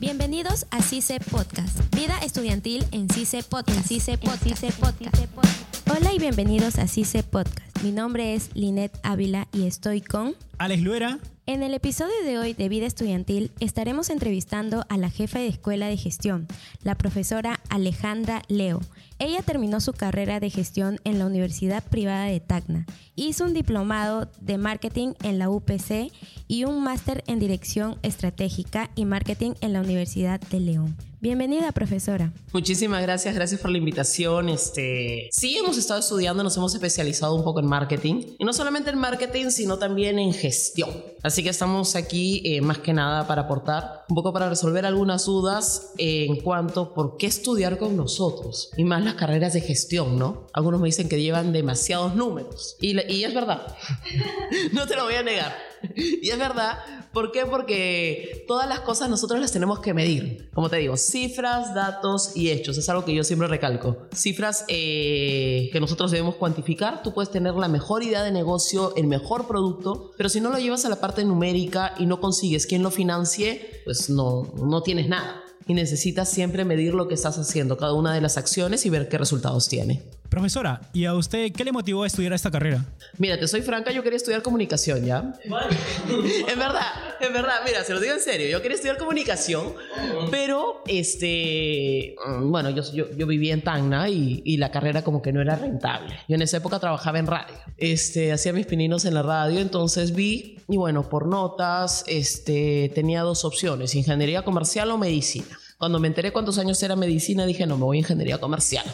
Bienvenidos a CICE Podcast, Vida Estudiantil en CICE Podcast. CICE Podcast. Hola y bienvenidos a CICE Podcast. Mi nombre es Linet Ávila y estoy con... Alex Luera. En el episodio de hoy de Vida Estudiantil estaremos entrevistando a la jefa de escuela de gestión, la profesora Alejandra Leo. Ella terminó su carrera de gestión en la Universidad Privada de Tacna, hizo un diplomado de marketing en la UPC y un máster en dirección estratégica y marketing en la Universidad de León. Bienvenida, profesora. Muchísimas gracias, gracias por la invitación. Este, sí, hemos estado estudiando, nos hemos especializado un poco en marketing y no solamente en marketing, sino también en gestión. Así que estamos aquí eh, más que nada para aportar un poco para resolver algunas dudas en cuanto por qué estudiar con nosotros y más las carreras de gestión, ¿no? Algunos me dicen que llevan demasiados números y, y es verdad. no te lo voy a negar. Y es verdad, ¿por qué? Porque todas las cosas nosotros las tenemos que medir. Como te digo, cifras, datos y hechos. Es algo que yo siempre recalco. Cifras eh, que nosotros debemos cuantificar. Tú puedes tener la mejor idea de negocio, el mejor producto, pero si no lo llevas a la parte numérica y no consigues quien lo financie, pues no, no tienes nada. Y necesitas siempre medir lo que estás haciendo, cada una de las acciones y ver qué resultados tiene. Profesora, ¿y a usted qué le motivó a estudiar esta carrera? Mira, te soy franca, yo quería estudiar comunicación, ¿ya? en verdad, en verdad, mira, se lo digo en serio, yo quería estudiar comunicación, pero, este, bueno, yo, yo, yo vivía en Tacna y, y, la carrera como que no era rentable. Yo en esa época trabajaba en radio, este, hacía mis pininos en la radio, entonces vi, y bueno, por notas, este, tenía dos opciones, ingeniería comercial o medicina. Cuando me enteré cuántos años era medicina, dije, no, me voy a ingeniería comercial.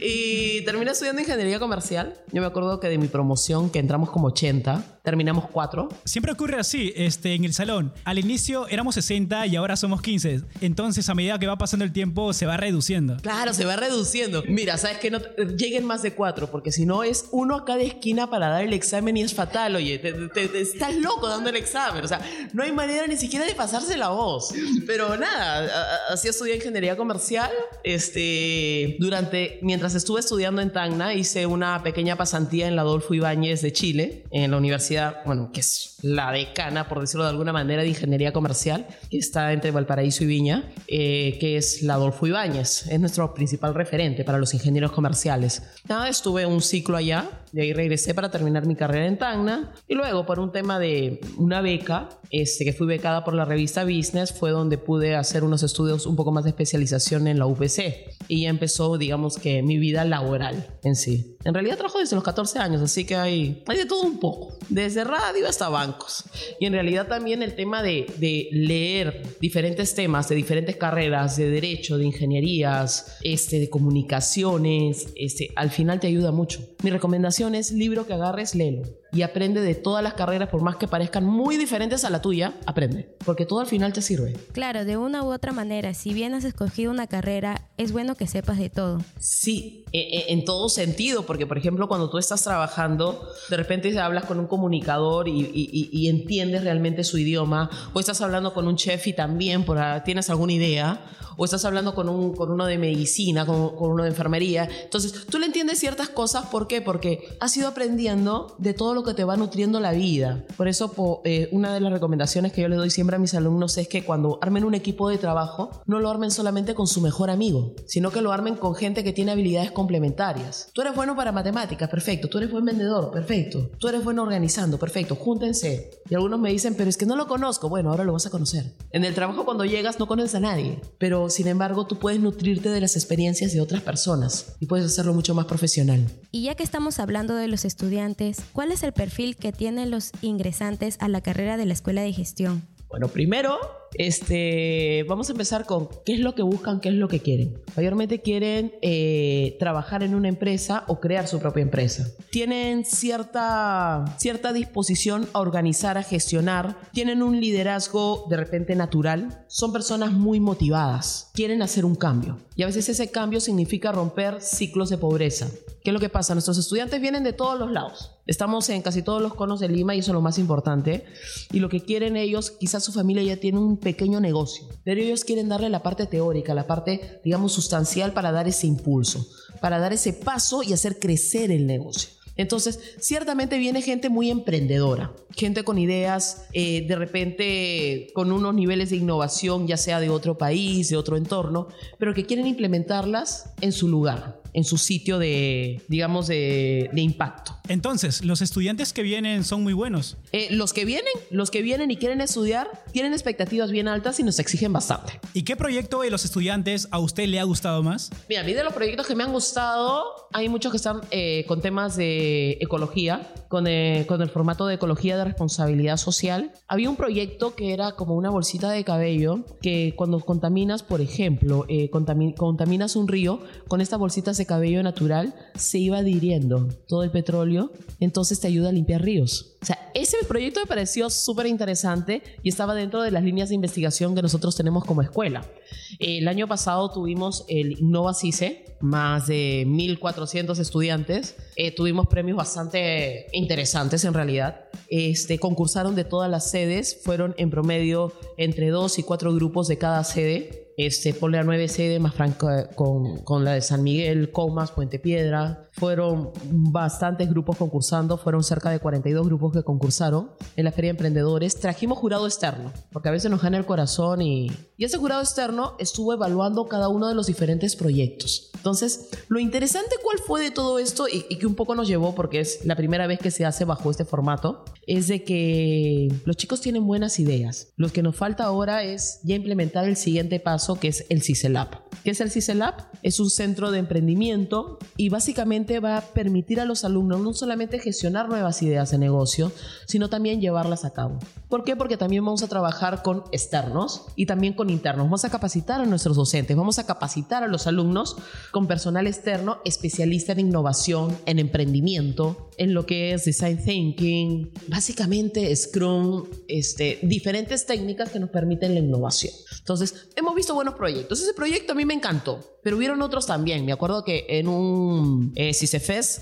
Y terminé estudiando ingeniería comercial. Yo me acuerdo que de mi promoción, que entramos como 80, terminamos 4. Siempre ocurre así, este, en el salón. Al inicio éramos 60 y ahora somos 15. Entonces, a medida que va pasando el tiempo, se va reduciendo. Claro, se va reduciendo. Mira, sabes que no lleguen más de 4, porque si no es uno a cada esquina para dar el examen y es fatal. Oye, te, te, te, estás loco dando el examen. O sea, no hay manera ni siquiera de pasarse la voz. Pero nada, así estudié ingeniería comercial. Este, durante, mientras estuve estudiando en Tacna, hice una pequeña pasantía en la Adolfo Ibáñez de Chile, en la Universidad, bueno, que es la decana, por decirlo de alguna manera, de ingeniería comercial, que está entre Valparaíso y Viña, eh, que es la Adolfo Ibáñez. Es nuestro principal referente para los ingenieros comerciales. Nada, estuve un ciclo allá, de ahí regresé para terminar mi carrera en Tacna, y luego por un tema de una beca, este, que fui becada por la revista Business, fue donde pude hacer unos estudios un poco más de especialización en la UPC. Y ya empezó, digamos que, mi vida laboral en sí. En realidad trabajo desde los 14 años, así que hay, hay de todo un poco, desde radio hasta bancos. Y en realidad también el tema de, leer diferentes temas de diferentes carreras, de derecho, de ingenierías, este, de comunicaciones, este, al final te ayuda mucho. Mi recomendación es libro que agarres, léelo y aprende de todas las carreras, por más que parezcan muy diferentes a la tuya, aprende, porque todo al final te sirve. Claro, de una u otra manera, si bien has escogido una carrera, es bueno que sepas de todo. Sí, en todo sentido, porque por ejemplo, cuando tú estás trabajando, de repente hablas con un comunicador y, y, y entiendes realmente su idioma, o estás hablando con un chef y también por, tienes alguna idea, o estás hablando con, un, con uno de medicina, con, con, uno de enfermería. Entonces, tú le entiendes ciertas cosas, ¿por qué? Porque has ido aprendiendo de todo lo que te va nutriendo la vida. Por eso, po, eh, una de las recomendaciones que yo le doy siempre a mis alumnos es que cuando armen un equipo de trabajo, no lo armen solamente con su mejor amigo, sino que lo armen con gente que tiene habilidades complementarias. Tú eres bueno para matemáticas, perfecto. Tú eres buen vendedor, perfecto. Tú eres bueno organizando, perfecto. Júntense. Y algunos me dicen, pero es que no lo conozco. Bueno, ahora lo vas a conocer. En el trabajo cuando llegas no conoces a nadie, pero sin embargo tú puedes nutrirte de las experiencias de otras personas y puedes hacerlo mucho más profesional. Y ya que estamos hablando de los estudiantes, ¿cuál es el perfil que tienen los ingresantes a la carrera de la Escuela de Gestión? Bueno, primero, este, vamos a empezar con qué es lo que buscan, qué es lo que quieren. Mayormente quieren eh, trabajar en una empresa o crear su propia empresa. Tienen cierta, cierta disposición a organizar, a gestionar. Tienen un liderazgo de repente natural. Son personas muy motivadas. Quieren hacer un cambio. Y a veces ese cambio significa romper ciclos de pobreza. ¿Qué es lo que pasa? Nuestros estudiantes vienen de todos los lados. Estamos en casi todos los conos de Lima y eso es lo más importante. Y lo que quieren ellos, quizás su familia ya tiene un pequeño negocio, pero ellos quieren darle la parte teórica, la parte, digamos, sustancial para dar ese impulso, para dar ese paso y hacer crecer el negocio. Entonces, ciertamente viene gente muy emprendedora, gente con ideas, eh, de repente con unos niveles de innovación, ya sea de otro país, de otro entorno, pero que quieren implementarlas en su lugar en su sitio de, digamos, de, impacto. Entonces, los estudiantes que vienen son muy buenos. Eh, los que vienen, los que vienen y quieren estudiar, tienen expectativas bien altas y nos exigen bastante. ¿Y qué proyecto de los estudiantes a usted le ha gustado más? Mira, a mí de los proyectos que me han gustado, hay muchos que están eh, con temas de ecología, con, eh, con el formato de ecología de responsabilidad social. Había un proyecto que era como una bolsita de cabello que cuando contaminas, por ejemplo, contaminas un río, con esta bolsita cabello natural se iba adhiriendo todo el petróleo, entonces te ayuda a limpiar ríos. O sea, ese proyecto me pareció súper interesante y estaba dentro de las líneas de investigación que nosotros tenemos como escuela. El año pasado tuvimos el Innova CICE, más de 1.400 estudiantes. Eh, tuvimos premios bastante interesantes en realidad. Este, concursaron de todas las sedes, fueron en promedio entre dos y cuatro grupos de cada sede este, ponle a 9 sede más franca con, con, la de San Miguel, Comas, Puente Piedra. Fueron bastantes grupos concursando, fueron cerca de 42 grupos que concursaron en la Feria de Emprendedores. Trajimos jurado externo, porque a veces nos gana el corazón y, y ese jurado externo estuvo evaluando cada uno de los diferentes proyectos. Entonces, lo interesante cuál fue de todo esto y, y que un poco nos llevó, porque es la primera vez que se hace bajo este formato, es de que los chicos tienen buenas ideas. Lo que nos falta ahora es ya implementar el siguiente paso que es el CICELAB. ¿Qué es el CICELAB? Es un centro de emprendimiento y básicamente va a permitir a los alumnos no solamente gestionar nuevas ideas de negocio, sino también llevarlas a cabo. ¿Por qué? Porque también vamos a trabajar con externos y también con internos. Vamos a capacitar a nuestros docentes, vamos a capacitar a los alumnos con personal externo especialista en innovación, en emprendimiento, en lo que es design thinking, básicamente Scrum, este, diferentes técnicas que nos permiten la innovación. Entonces, hemos visto buenos proyectos. Ese proyecto a mí me encantó, pero hubieron otros también. Me acuerdo que en un eh,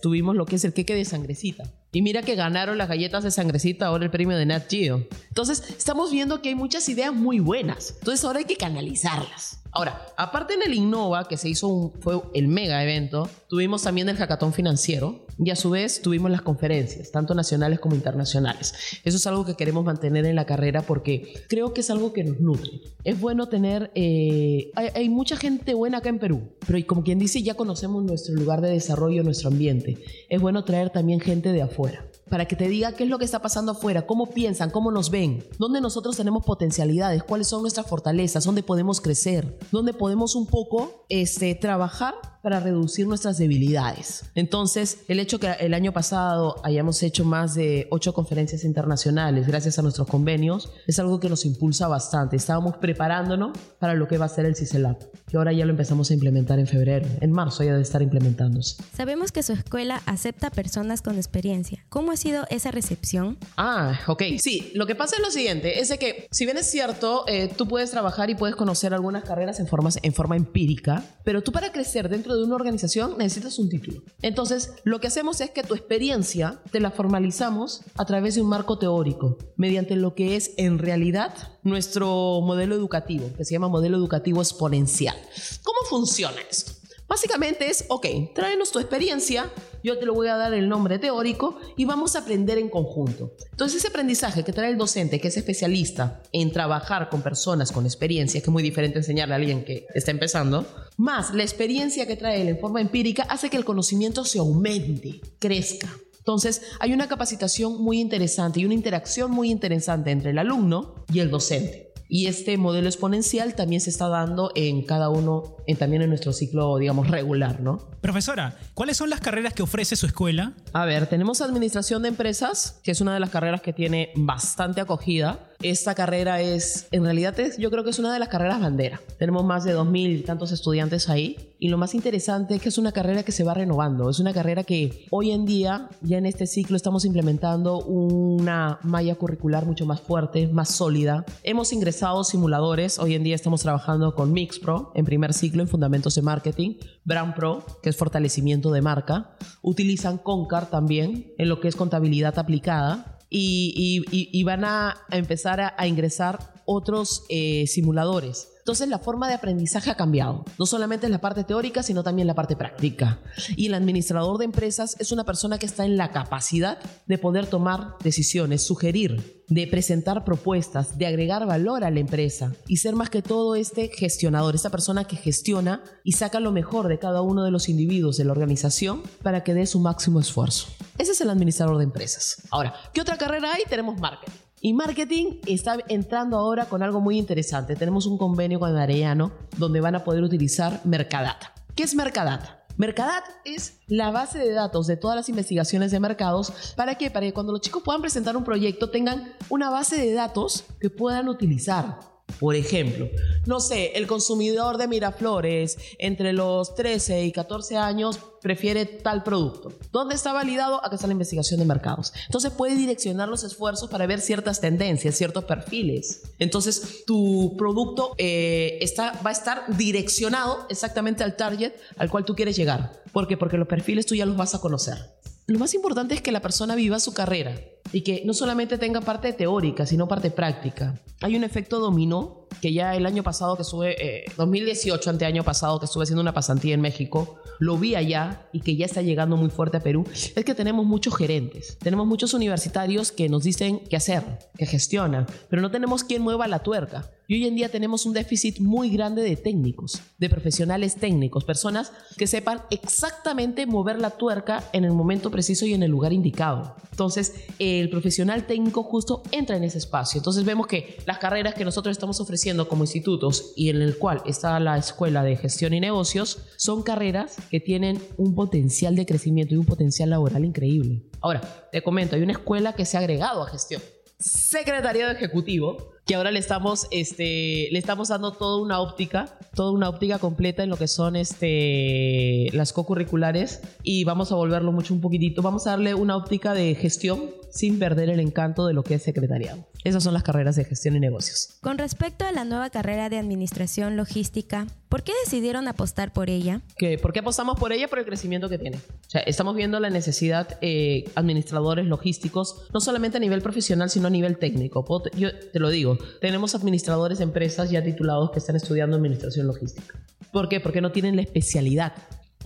tuvimos lo que es el queque de sangrecita. Y mira que ganaron las galletas de sangrecita ahora el premio de Nat Geo. Entonces, estamos viendo que hay muchas ideas muy buenas. Entonces, ahora hay que canalizarlas. Ahora, aparte en el Innova, que se hizo fue el mega evento, tuvimos también el hackathon financiero y a su vez tuvimos las conferencias, tanto nacionales como internacionales. Eso es algo que queremos mantener en la carrera porque creo que es algo que nos nutre. Es bueno tener, eh, hay, hay, mucha gente buena acá en Perú, pero como quien dice, ya conocemos nuestro lugar de desarrollo, nuestro ambiente. Es bueno traer también gente de afuera para que te diga qué es lo que está pasando afuera, cómo piensan, cómo nos ven, dónde nosotros tenemos potencialidades, cuáles son nuestras fortalezas, dónde podemos crecer, dónde podemos un poco este, trabajar para reducir nuestras debilidades. Entonces, el hecho que el año pasado hayamos hecho más de ocho conferencias internacionales gracias a nuestros convenios es algo que nos impulsa bastante. Estábamos preparándonos para lo que va a ser el CICELAB, que ahora ya lo empezamos a implementar en febrero. En marzo ya de estar implementándose. Sabemos que su escuela acepta personas con experiencia. ¿Cómo ha sido esa recepción? Ah, ok. Sí, lo que pasa es lo siguiente, es de que si bien es cierto, eh, tú puedes trabajar y puedes conocer algunas carreras en forma, en forma empírica, pero tú para crecer de una organización necesitas un título. Entonces, lo que hacemos es que tu experiencia te la formalizamos a través de un marco teórico, mediante lo que es en realidad nuestro modelo educativo, que se llama modelo educativo exponencial. ¿Cómo funciona esto? Básicamente es, ok, tráenos tu experiencia, yo te lo voy a dar el nombre teórico y vamos a aprender en conjunto. Entonces ese aprendizaje que trae el docente, que es especialista en trabajar con personas con experiencia, que es muy diferente enseñarle a alguien que está empezando, más la experiencia que trae él en forma empírica hace que el conocimiento se aumente, crezca. Entonces, hay una capacitación muy interesante y una interacción muy interesante entre el alumno y el docente. Y este modelo exponencial también se está dando en cada uno, en, también en nuestro ciclo, digamos, regular, ¿no? Profesora, ¿cuáles son las carreras que ofrece su escuela? A ver, tenemos Administración de Empresas, que es una de las carreras que tiene bastante acogida. Esta carrera es, en realidad, es, yo creo que es una de las carreras bandera. Tenemos más de 2.000 tantos estudiantes ahí. Y lo más interesante es que es una carrera que se va renovando. Es una carrera que hoy en día, ya en este ciclo, estamos implementando una malla curricular mucho más fuerte, más sólida. Hemos ingresado simuladores. Hoy en día estamos trabajando con MixPro en primer ciclo en Fundamentos de Marketing. Brand Pro, que es fortalecimiento de marca. Utilizan Concar también en lo que es contabilidad aplicada y, van a, empezar a, ingresar otros eh, simuladores Entonces la forma de aprendizaje ha cambiado. No solamente en la parte teórica, sino también la parte práctica. Y el administrador de empresas es una persona que está en la capacidad de poder tomar decisiones, sugerir, de presentar propuestas, de agregar valor a la empresa y ser más que todo este gestionador, esta persona que gestiona y saca lo mejor de cada uno de los individuos de la organización para que dé su máximo esfuerzo. Ese es el administrador de empresas. Ahora, ¿qué otra carrera hay? Tenemos marketing. Y marketing está entrando ahora con algo muy interesante. Tenemos un convenio con Arellano donde van a poder utilizar Mercadata. ¿Qué es Mercadata? Mercadat es la base de datos de todas las investigaciones de mercados. ¿Para qué? Para que cuando los chicos puedan presentar un proyecto tengan una base de datos que puedan utilizar. Por ejemplo, no sé, el consumidor de Miraflores entre los 13 y 14 años prefiere tal producto. ¿Dónde está validado? Acá está la investigación de mercados. Entonces puede direccionar los esfuerzos para ver ciertas tendencias, ciertos perfiles. Entonces tu producto eh, está, va a estar direccionado exactamente al target al cual tú quieres llegar. ¿Por qué? Porque los perfiles tú ya los vas a conocer. Lo más importante es que la persona viva su carrera y que no solamente tenga parte teórica, sino parte práctica. Hay un efecto dominó que ya el año pasado que estuve, 2018, ante año pasado que estuve haciendo una pasantía en México, lo vi allá y que ya está llegando muy fuerte a Perú, es que tenemos muchos gerentes, tenemos muchos universitarios que nos dicen qué hacer, que gestionan, pero no tenemos quien mueva la tuerca. Y hoy en día tenemos un déficit muy grande de técnicos, de profesionales técnicos, personas que sepan exactamente mover la tuerca en el momento preciso y en el lugar indicado. Entonces, el profesional técnico justo entra en ese espacio. Entonces vemos que las carreras que nosotros estamos ofreciendo como institutos y en el cual está la Escuela de Gestión y Negocios son carreras que tienen un potencial de crecimiento y un potencial laboral increíble. Ahora, te comento, hay una escuela que se ha agregado a gestión. Secretariado Ejecutivo, que ahora le estamos, este, le estamos dando toda una óptica, toda una óptica completa en lo que son este, las co-curriculares y vamos a volverlo mucho un poquitito, vamos a darle una óptica de gestión sin perder el encanto de lo que es secretariado. Esas son las carreras de gestión y negocios. Con respecto a la nueva carrera de administración logística, ¿por qué decidieron apostar por ella? ¿Qué? ¿Por qué apostamos por ella? Por el crecimiento que tiene. O sea, estamos viendo la necesidad eh, administradores logísticos, no solamente a nivel profesional, sino a nivel técnico. Yo te lo digo, tenemos administradores de empresas ya titulados que están estudiando administración logística. ¿Por qué? Porque no tienen la especialidad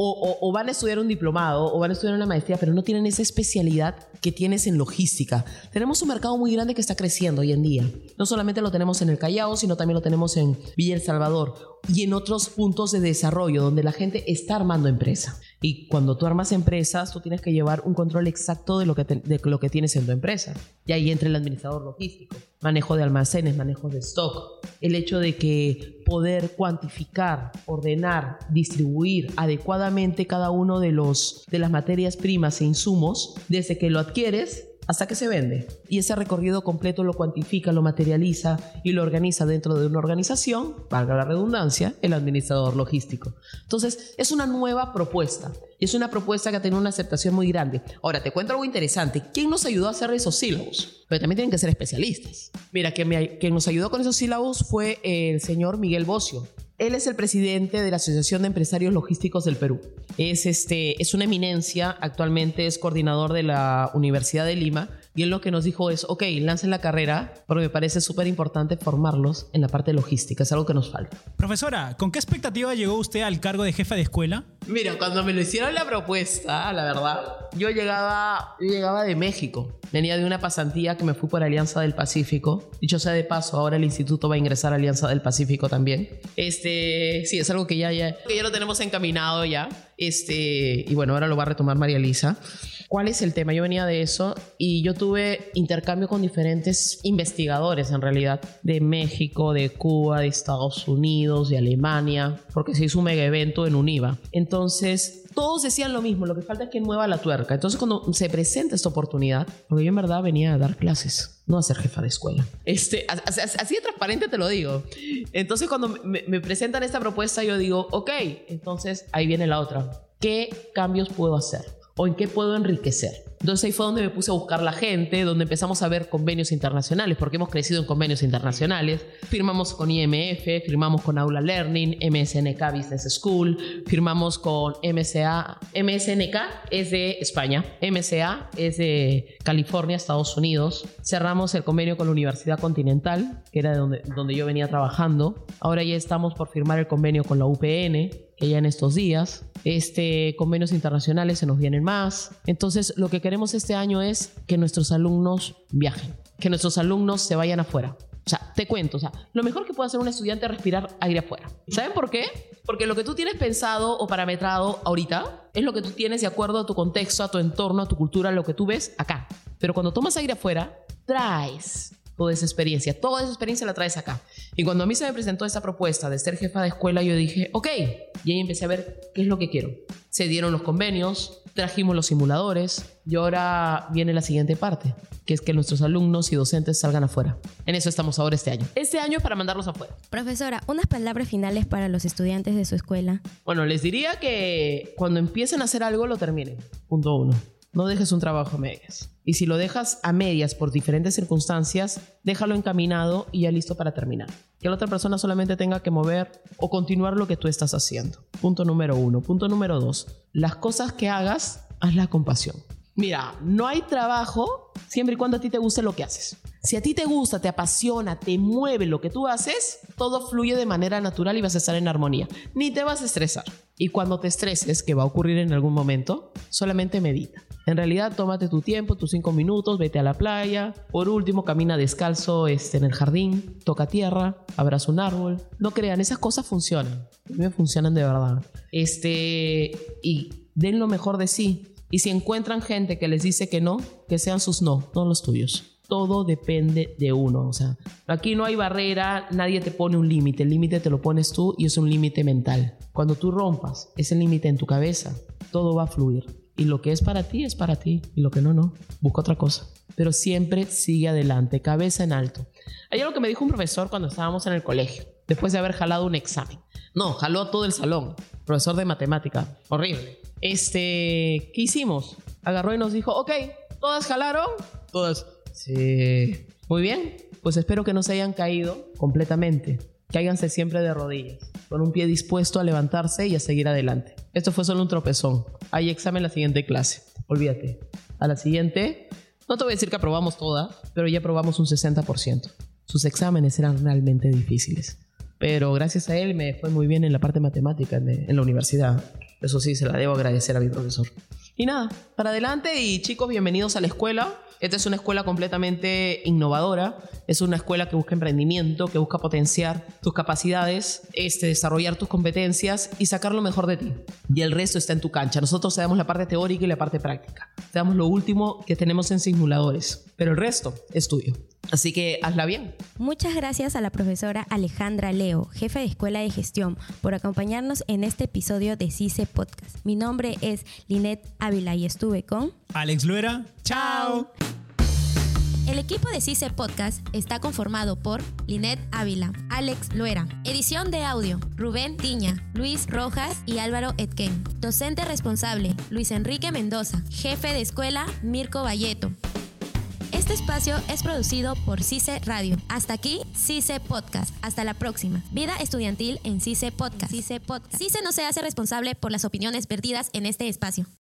o, van a estudiar un diplomado o van a estudiar una maestría, pero no tienen esa especialidad que tienes en logística. Tenemos un mercado muy grande que está creciendo hoy en día. No solamente lo tenemos en el Callao, sino también lo tenemos en Villa El Salvador y en otros puntos de desarrollo donde la gente está armando empresa. Y cuando tú armas empresas, tú tienes que llevar un control exacto de lo que, de lo que tienes en tu empresa. Y ahí entra el administrador logístico, manejo de almacenes, manejo de stock, el hecho de que poder cuantificar, ordenar, distribuir adecuadamente cada uno de los de las materias primas e insumos desde que lo adquieres hasta que se vende. Y ese recorrido completo lo cuantifica, lo materializa y lo organiza dentro de una organización, valga la redundancia, el administrador logístico. Entonces, es una nueva propuesta. Y es una propuesta que ha tenido una aceptación muy grande. Ahora, te cuento algo interesante. ¿Quién nos ayudó a hacer esos sílabos? Pero también tienen que ser especialistas. Mira, quien, quien nos ayudó con esos sílabos fue el señor Miguel Bocio. Él es el presidente de la Asociación de Empresarios Logísticos del Perú. Es, este, es una eminencia, actualmente es coordinador de la Universidad de Lima y él lo que nos dijo es, ok, lancen la carrera, pero me parece súper importante formarlos en la parte logística, es algo que nos falta. Profesora, ¿con qué expectativa llegó usted al cargo de jefa de escuela? Mira, cuando me lo hicieron la propuesta, la verdad, yo llegaba, llegaba de México. Venía de una pasantía que me fui por Alianza del Pacífico. Dicho sea de paso, ahora el instituto va a ingresar a Alianza del Pacífico también. Este, sí, es algo que ya, ya, ya lo tenemos encaminado ya. Este, y bueno, ahora lo va a retomar María Lisa. ¿Cuál es el tema? Yo venía de eso y yo tuve intercambio con diferentes investigadores en realidad, de México, de Cuba, de Estados Unidos, de Alemania, porque se hizo un mega evento en UNIVA. Entonces, todos decían lo mismo, lo que falta es que mueva la tuerca. Entonces, cuando se presenta esta oportunidad, porque yo en verdad venía a dar clases, no a ser jefa de escuela. Este, así de transparente te lo digo. Entonces, cuando me, me presentan esta propuesta, yo digo, ok, entonces ahí viene la otra. ¿Qué cambios puedo hacer? O en qué puedo enriquecer. Entonces ahí fue donde me puse a buscar la gente, donde empezamos a ver convenios internacionales, porque hemos crecido en convenios internacionales. Firmamos con IMF, firmamos con Aula Learning, MSNK Business School, firmamos con MSA. MSNK es de España, MSA es de California, Estados Unidos. Cerramos el convenio con la Universidad Continental, que era de donde, yo venía trabajando. Ahora ya estamos por firmar el convenio con la UPN, ya en estos días. Este, convenios internacionales se nos vienen más. Entonces, lo que queremos este año es que nuestros alumnos viajen, que nuestros alumnos se vayan afuera. O sea, te cuento, o sea, lo mejor que puede hacer un estudiante es respirar aire afuera. ¿Saben por qué? Porque lo que tú tienes pensado o parametrado ahorita es lo que tú tienes de acuerdo a tu contexto, a tu entorno, a tu cultura, lo que tú ves acá. Pero cuando tomas aire afuera, traes toda esa experiencia. Toda esa experiencia la traes acá. Y cuando a mí se me presentó esa propuesta de ser jefa de escuela, yo dije, ok. Y ahí empecé a ver qué es lo que quiero. Se dieron los convenios, trajimos los simuladores y ahora viene la siguiente parte, que es que nuestros alumnos y docentes salgan afuera. En eso estamos ahora este año. Este año es para mandarlos afuera. Profesora, unas palabras finales para los estudiantes de su escuela. Bueno, les diría que cuando empiecen a hacer algo, lo terminen. Punto uno. No dejes un trabajo a medias. Y si lo dejas a medias por diferentes circunstancias, déjalo encaminado y ya listo para terminar. Que la otra persona solamente tenga que mover o continuar lo que tú estás haciendo. Punto número uno. Punto número dos. Las cosas que hagas, hazla con pasión. Mira, no hay trabajo siempre y cuando a ti te guste lo que haces. Si a ti te gusta, te apasiona, te mueve lo que tú haces, todo fluye de manera natural y vas a estar en armonía. Ni te vas a estresar. Y cuando te estreses, que va a ocurrir en algún momento, solamente medita. En realidad, tómate tu tiempo, tus cinco minutos, vete a la playa. Por último, camina descalzo este, en el jardín, toca tierra, abraza un árbol. No crean, esas cosas funcionan. A mí me funcionan de verdad. Este, y den lo mejor de sí. Y si encuentran gente que les dice que no, que sean sus no, no los tuyos todo depende de uno. O sea, aquí no hay barrera, nadie te pone un límite. El límite te lo pones tú y es un límite mental. Cuando tú rompas ese límite en tu cabeza, todo va a fluir. Y lo que es para ti es para ti. Y lo que no, no. Busca otra cosa. Pero siempre sigue adelante, cabeza en alto. Hay algo que me dijo un profesor cuando estábamos en el colegio, después de haber jalado un examen. No, jaló a todo el salón. Profesor de matemática. Horrible. Este, ¿qué hicimos? Agarró y nos dijo, ok, ¿todas jalaron? Todas. Sí. Muy bien. Pues espero que no se hayan caído completamente. Cáiganse siempre de rodillas, con un pie dispuesto a levantarse y a seguir adelante. Esto fue solo un tropezón. Hay examen la siguiente clase. Olvídate. A la siguiente, no te voy a decir que aprobamos todas, pero ya aprobamos un 60%. Sus exámenes eran realmente difíciles. Pero gracias a él me fue muy bien en la parte matemática en la universidad. Eso sí, se la debo agradecer a mi profesor. Y nada, para adelante y chicos, bienvenidos a la escuela. Esta es una escuela completamente innovadora, es una escuela que busca emprendimiento, que busca potenciar tus capacidades, este, desarrollar tus competencias y sacar lo mejor de ti. Y el resto está en tu cancha. Nosotros te damos la parte teórica y la parte práctica. Te damos lo último que tenemos en simuladores, pero el resto es tuyo. Así que hazla bien. Muchas gracias a la profesora Alejandra Leo, jefe de Escuela de Gestión, por acompañarnos en este episodio de CICE Podcast. Mi nombre es Linet Ávila y estuve con Alex Luera. ¡Chao! El equipo de CICE Podcast está conformado por Linet Ávila, Alex Luera, edición de audio, Rubén Tiña, Luis Rojas y Álvaro Etken. Docente responsable, Luis Enrique Mendoza. Jefe de escuela, Mirko Valleto. Este espacio es producido por CICE Radio. Hasta aquí, CICE Podcast. Hasta la próxima. Vida estudiantil en CICE Podcast. CICE Podcast. CICE no se hace responsable por las opiniones vertidas en este espacio.